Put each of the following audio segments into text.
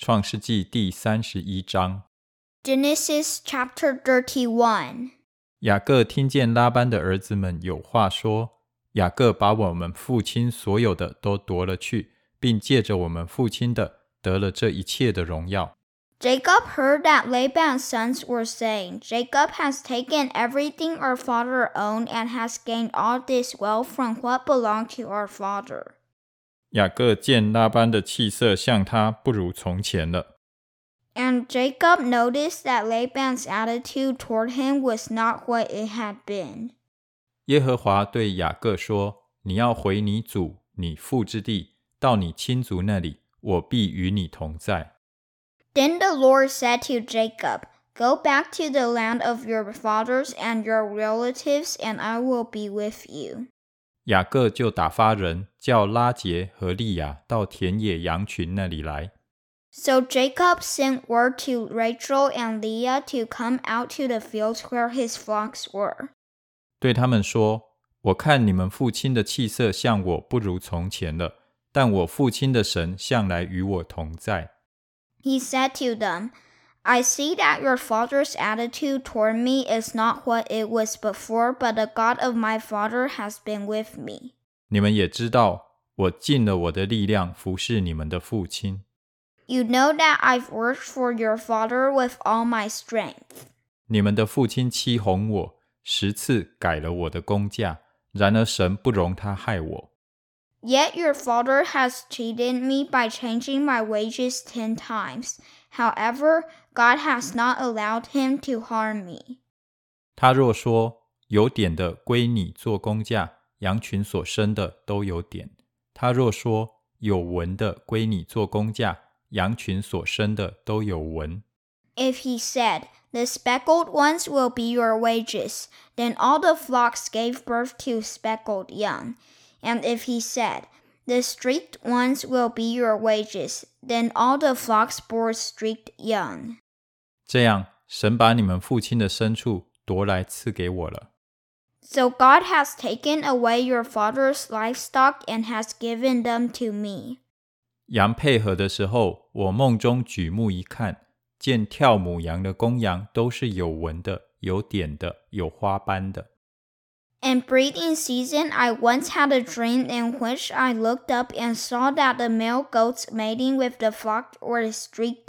创世纪第三十一章。 Genesis chapter 31. 雅各听见拉班的儿子们有话说，雅各把我们父亲所有的都夺了去，并借着我们父亲的得了这一切的荣耀。 Jacob heard that Laban's sons were saying, Jacob has taken everything our father owned and has gained all this wealth from what belonged to our father. 雅各见拉班的气色像他不如从前了。 And Jacob noticed that Laban's attitude toward him was not what it had been. 耶和华对雅各说：“你要回你祖、你父之地，到你亲族那里，我必与你同在。” Then the Lord said to Jacob, Go back to the land of your fathers and your relatives, and I will be with you. 雅各就打发人叫拉结和利亚到田野羊群那里来。So Jacob sent word to Rachel and Leah to come out to the fields where his flocks were. 对他们说：“我看你们父亲的气色像我不如从前了，但我父亲的神向来与我同在。He said to them, I see that your father's attitude toward me is not what it was before, but the God of my father has been with me. 你们也知道，我尽了我的力量服侍你们的父亲。 You know that I've worked for your father with all my strength. 你们的父亲欺哄我，十次改了我的工价，然而神不容他害我。 Yet your father has cheated me by changing my wages ten times. However, God has not allowed him to harm me. 他若说有点的归你做工价，羊群所生的都有点；他若说有纹的归你做工价，羊群所生的都有纹。 If he said, The speckled ones will be your wages, then all the flocks gave birth to speckled young. And if he said, The streaked ones will be your wages, then all the flocks bore streaked young. 这样，神把你们父亲的牲畜夺来赐给我了。 So God has taken away your father's livestock and has given them to me. 羊配合的时候，我梦中举目一看，见跳母羊的公羊都是有纹的、有点的、有花斑的。 In breeding season, I once had a dream in which I looked up and saw that the male goats mating with the flock were streaked,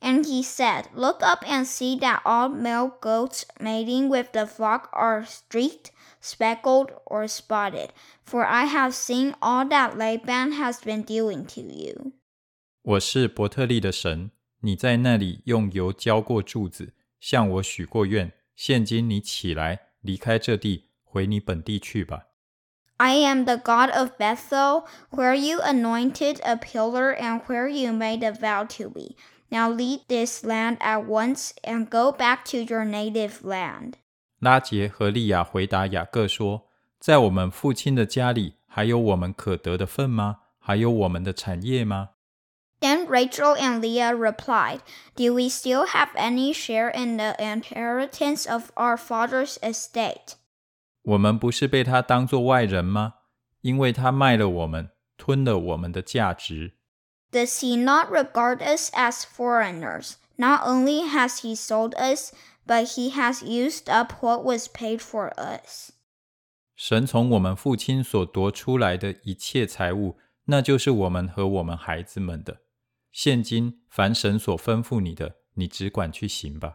And he said, Look up and see that all male goats mating with the flock are streaked, speckled, or spotted, for I have seen all that Laban has been doing to you. 我是伯特利的神，你在那里用油浇过柱子，向我许过愿。现今你起来，离开这地，回你本地去吧。 I am the God of Bethel, where you anointed a pillar and where you made a vow to me. Now leave this land at once and go back to your native land. land。拉结和利亚回答雅各说：“在我们父亲的家里，还有我们可得的份吗？还有我们的产业吗？” Then Rachel and Leah replied, "Do we still have any share in the inheritance of our father's estate?" 我们不是被他当作外人吗？因为他卖了我们，吞了我们的价值。Does he not regard us as foreigners? Not only has he sold us, but he has used up what was paid for us. 神从我们父亲所夺出来的一切财物，那就是我们和我们孩子们的。现今凡神所吩咐你的，你只管去行吧。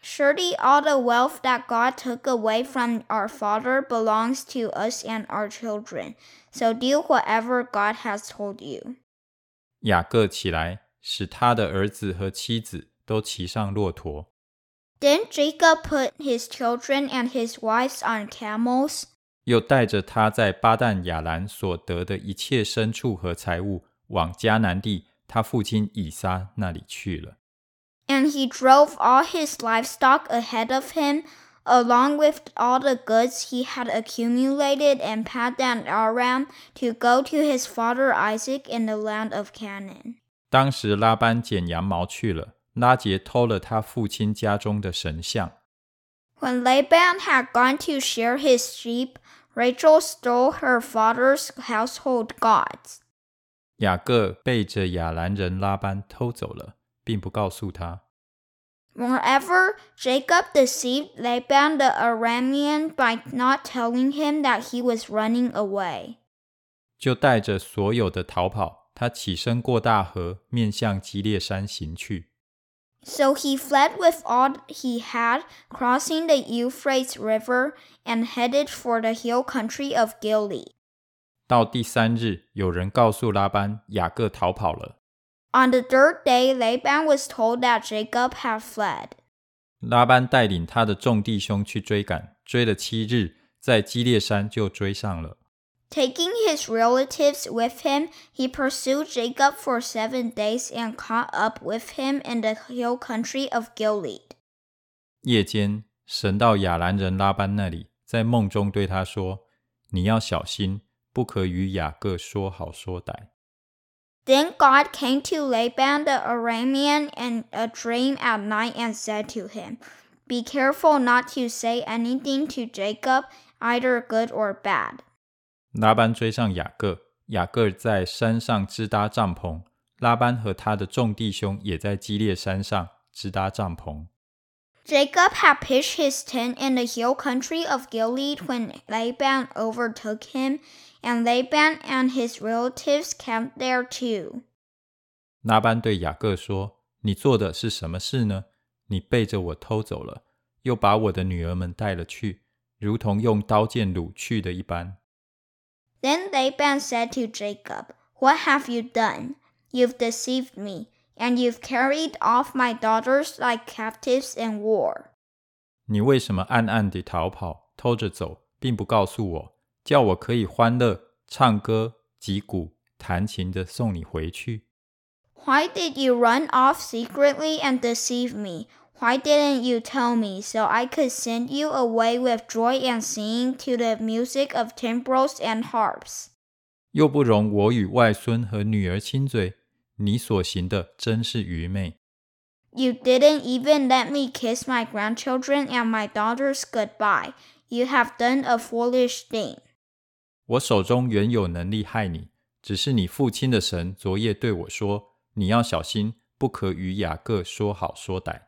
Surely all the wealth that God took away from our father belongs to us and our children. So do whatever God has told you. 雅各起来，使他的儿子和妻子都骑上骆驼。 Then Jacob put his children and his wives on camels, 又带着他在巴旦亚兰所得的一切牲畜和财物，往迦南地他父亲以撒那里去了。 and he drove all his livestock ahead of him, along with all the goods he had accumulated and Paddan Aram to go to his father Isaac in the land of Canaan. 当时拉班剪羊毛去了，拉结偷了他父亲家中的神像。When Laban had gone to shear his sheep, Rachel stole her father's household gods. 雅各背着亚兰人拉班偷走了，并不告诉他。Moreover, Jacob deceived Laban the Aramean by not telling him that he was running away. 就带着所有的逃跑，他起身过大河，面向基列山行去。 So he fled with all he had, crossing the Euphrates River, and headed for the hill country of Gilead. 到第三日，有人告诉拉班，雅各逃跑了。 On the third day, Laban was told that Jacob had fled. 拉班带领他的众弟兄去追赶，追了七日，在基列山就追上了。 Taking his relatives with him, he pursued Jacob for seven days and caught up with him in the hill country of Gilead. 夜间，神到亚兰人拉班那里，在梦中对他说：“你要小心，不可与雅各说好说歹。” Then God came to Laban the Aramean in a dream at night and said to him, Be careful not to say anything to Jacob, either good or bad. 拉班追上雅各，雅各在山上支搭帐篷，拉班和他的众弟兄也在基列山上支搭帐篷。 Jacob had pitched his tent in the hill country of Gilead when Laban overtook him, and Laban and his relatives camped there too. 拉班对雅各说：“你做的是什么事呢？你背着我偷走了，又把我的女儿们带了去，如同用刀剑掳去的一般。” Then Laban said to Jacob, What have you done? You've deceived me, and you've carried off my daughters like captives in war. 你为什么暗暗地逃跑，偷着走，并不告诉我， 叫我可以欢乐、唱歌、击鼓、弹琴的送你回去？ Why did you run off secretly and deceive me? Why didn't you tell me so I could send you away with joy and singing to the music of timbrels and harps? 又不容我与外孙和女儿亲嘴，你所行的真是愚昧。 You didn't even let me kiss my grandchildren and my daughters goodbye. You have done a foolish thing. 我手中原有能力害你，只是你父亲的神昨夜对我说：“你要小心，不可与雅各说好说歹。”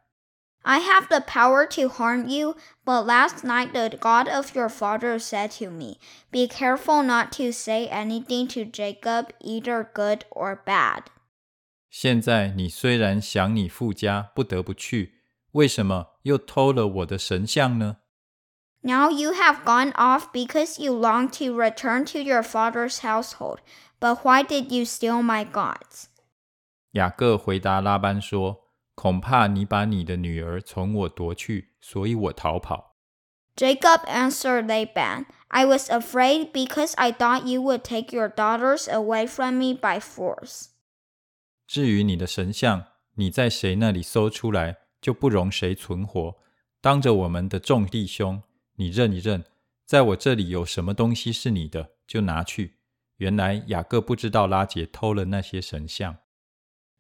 I have the power to harm you, but last night the God of your father said to me, Be careful not to say anything to Jacob, either good or bad. 现在你虽然想你父家，不得不去，为什么又偷了我的神像呢？Now you have gone off because you long to return to your father's household. But why did you steal my gods? 雅各回答拉班说：“恐怕你把你的女儿从我夺去，所以我逃跑。” Jacob answered Laban, I was afraid because I thought you would take your daughters away from me by force. 至于你的神像，你在谁那里搜出来，就不容谁存活。当着我们的众弟兄， 你认一认，在我这里有什么东西是你的，就拿去。”原来雅各不知道拉结偷了那些神像。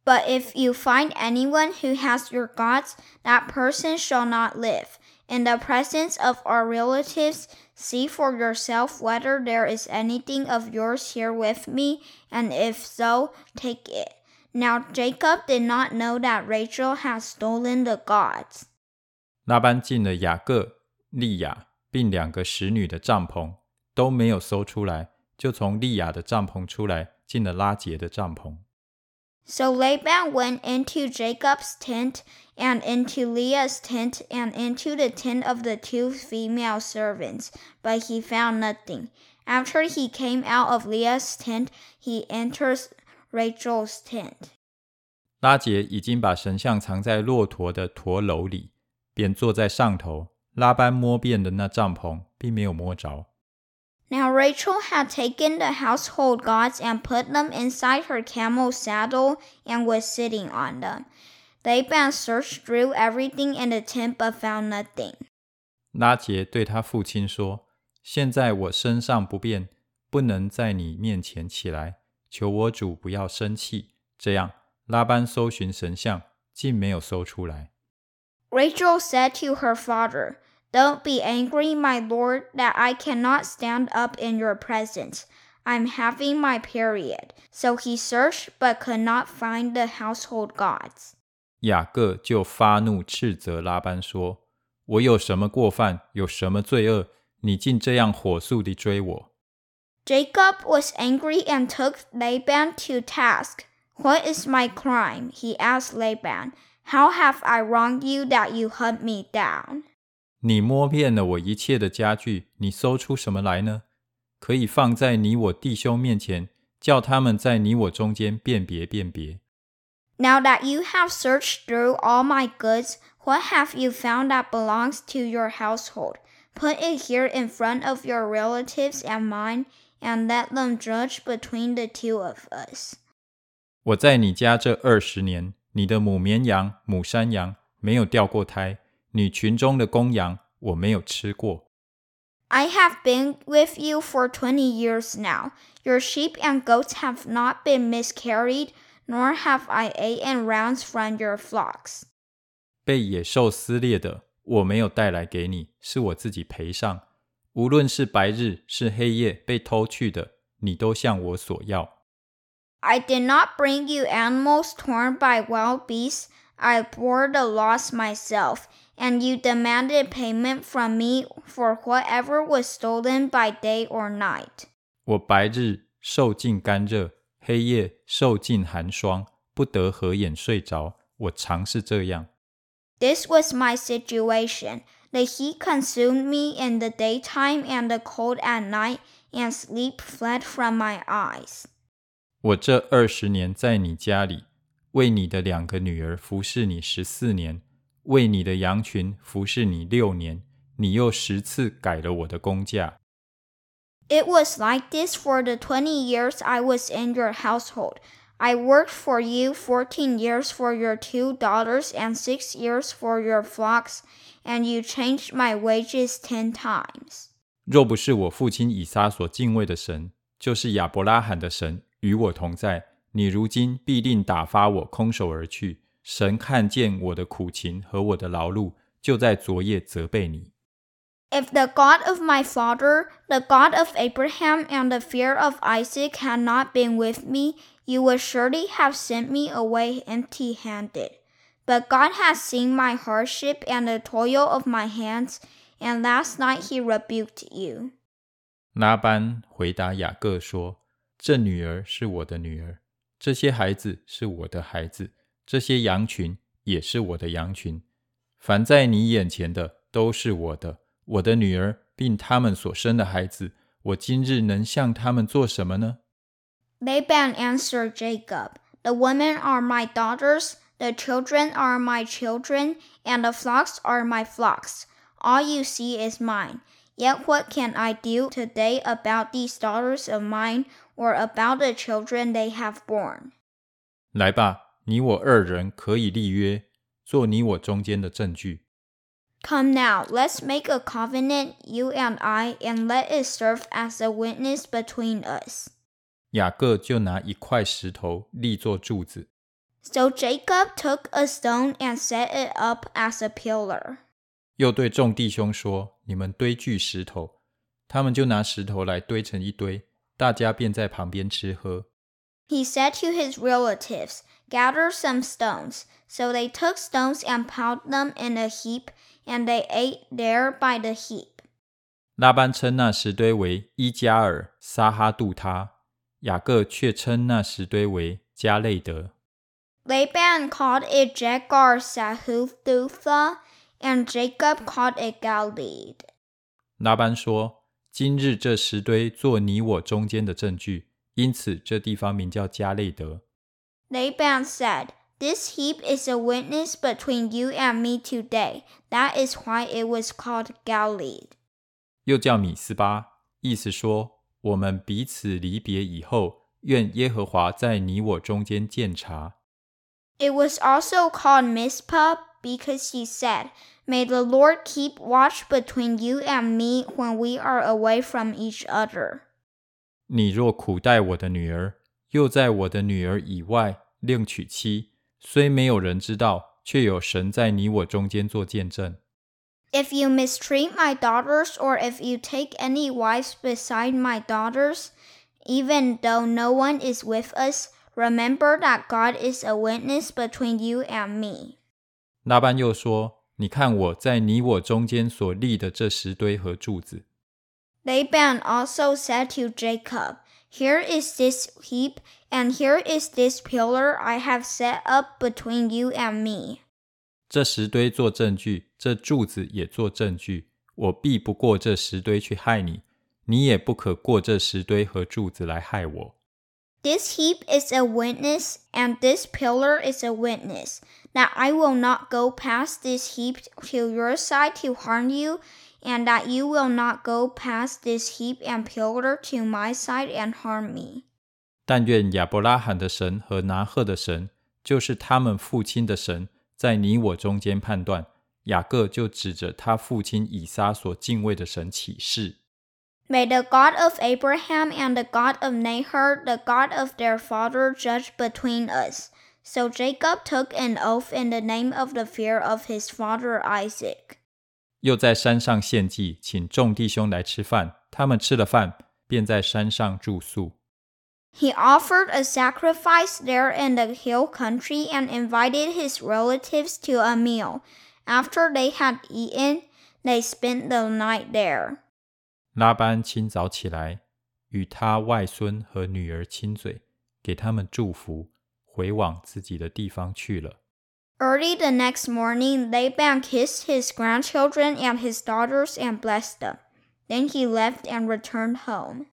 But if you find anyone who has your gods, that person shall not live. In the presence of our relatives, see for yourself whether there is anything of yours here with me, and if so, take it. Now Jacob did not know that Rachel had stolen the gods. 拉班进了雅各利亚，并两个使女的帐篷都没有搜出来，就从利亚的帐篷出来，进了拉结的帐篷。So Laban went into Jacob's tent, and into Leah's tent, and into the tent of the two female servants, but he found nothing. After he came out of Leah's tent, he enters Rachel's tent. 拉结已经把神像藏在骆驼的驼楼里，便坐在上头，拉班摸遍的那帐篷，并没有摸着。Now Rachel had taken the household gods and put them inside her camel saddle and was sitting on them. They Laban searched through everything in the tent but found nothing. 拉结对他父亲说：“现在我身上不便，不能在你面前起来，求我主不要生气。”这样，拉班搜寻神像，竟没有搜出来。Rachel said to her father. Don't be angry, my lord, that I cannot stand up in your presence. I'm having my period. So he searched but could not find the household gods. 雅各就发怒斥责拉班说：“我有什么过犯，有什么罪恶，你竟这样火速地追我？” Jacob was angry and took Laban to task. What is my crime? He asked Laban. How have I wronged you that you hunt me down? 你摸遍了我一切的家具，你搜出什么来呢？可以放在你我弟兄面前，叫他们在你我中间辨别辨别。Now that you have searched through all my goods, what have you found that belongs to your household? Put it here in front of your relatives and mine, and let them judge between the two of us. 我在你家这二十年，你的母绵羊、母山羊没有掉过胎， 你群中的公羊我没有吃过。I have been with you for twenty years now. Your sheep and goats have not been miscarried, nor have I eaten rounds from your flocks. 被野兽撕裂的，我没有带来给你，是我自己赔上。无论是白日是黑夜被偷去的，你都向我索要。I did not bring you animals torn by wild beasts. I bore the loss myself, and you demanded payment from me for whatever was stolen by day or night. 我白日受尽干热，黑夜受尽寒霜，不得合眼睡着。我常是这样。This was my situation. The heat consumed me in the daytime and the cold at night, and sleep fled from my eyes. 我这二十年在你家里，为你的两个女儿服侍你十四年， 为你的羊群服侍你六年，你又十次改了我的工价。It was like this for the twenty years I was in your household. I worked for you fourteen years for your two daughters and six years for your flocks, and you changed my wages ten times. 若不是我父亲以撒所敬畏的神，就是亚伯拉罕的神。与我同在，你如今必定打发我空手而去。 神看见我的苦情和我的劳碌，就在昨夜责备你。If the God of my father, the God of Abraham, and the fear of Isaac had not been with me, you would surely have sent me away empty handed. But God has seen my hardship and the toil of my hands, and last night he rebuked you. 拉班回答雅各说。这女儿是我的女儿，这些孩子是我的孩子， 这些羊群也是我的羊群。凡在你眼前的都是我的，我的女儿，并他们所生的孩子。我今日能向他们做什么呢？Laban answered Jacob, "The women are my daughters, the children are my children, and the flocks are my flocks. All you see is mine. Yet what can I do today about these daughters of mine or about the children they have borne? 来吧， 你我二人可以立约，做你我中间的证据。Come now, let's make a covenant, you and I, and let it serve as a witness between us. 雅各就拿一块石头立作柱子。So Jacob took a stone and set it up as a pillar. 又对众弟兄说：“你们堆聚石头。”他们就拿石头来堆成一堆，大家便在旁边吃喝。He said to his relatives, gather some stones. So they took stones and piled them in a heap, and they ate there by the heap. 拉班称那石堆为伊迦尔撒哈杜他，雅各却称那石堆为迦累得。Laban called it Jegar Sahadutha, and Jacob called it Galeed. 拉班说：“今日这石堆做你我中间的证据，因此这地方名叫迦累得。” Laban said, This heap is a witness between you and me today. That is why it was called Galeed. 又叫米斯巴，意思说：我们彼此离别以后，愿耶和华在你我中间鉴察。It was also called Mizpah because he said, May the Lord keep watch between you and me when we are away from each other. 你若苦待我的女儿，又在我的女儿以外另娶妻，虽没有人知道，却有神在你我中间做见证。 If you mistreat my daughters, or if you take any wives beside my daughters, even though no one is with us, remember that God is a witness between you and me. 拉班又说：“你看我在你我中间所立的这石堆和柱子。” Laban also said to Jacob, Here is this heap, and here is this pillar I have set up between you and me. 这石堆做证据，这柱子也做证据。我必不过这石堆去害你，你也不可过这石堆和柱子来害我。 This heap is a witness, and this pillar is a witness, that I will not go past this heap to your side to harm you, and that you will not go past this heap and pillar to my side and harm me. me。但愿亚伯拉罕的神和拿鹤的神，就是他们父亲的神，在你我中间判断。雅各就指着他父亲以撒所敬畏的神起誓。May the God of Abraham and the God of Nahor, the God of their father, judge between us. So Jacob took an oath in the name of the fear of his father Isaac. 又在山上献祭，请众弟兄来吃饭。他们吃了饭，便在山上住宿。He offered a sacrifice there in the hill country and invited his relatives to a meal. After they had eaten, they spent the night there. 拉班清早起来，与他外孙和女儿亲嘴，给他们祝福，回往自己的地方去了。Early the next morning, Laban kissed his grandchildren and his daughters and blessed them. Then he left and returned home.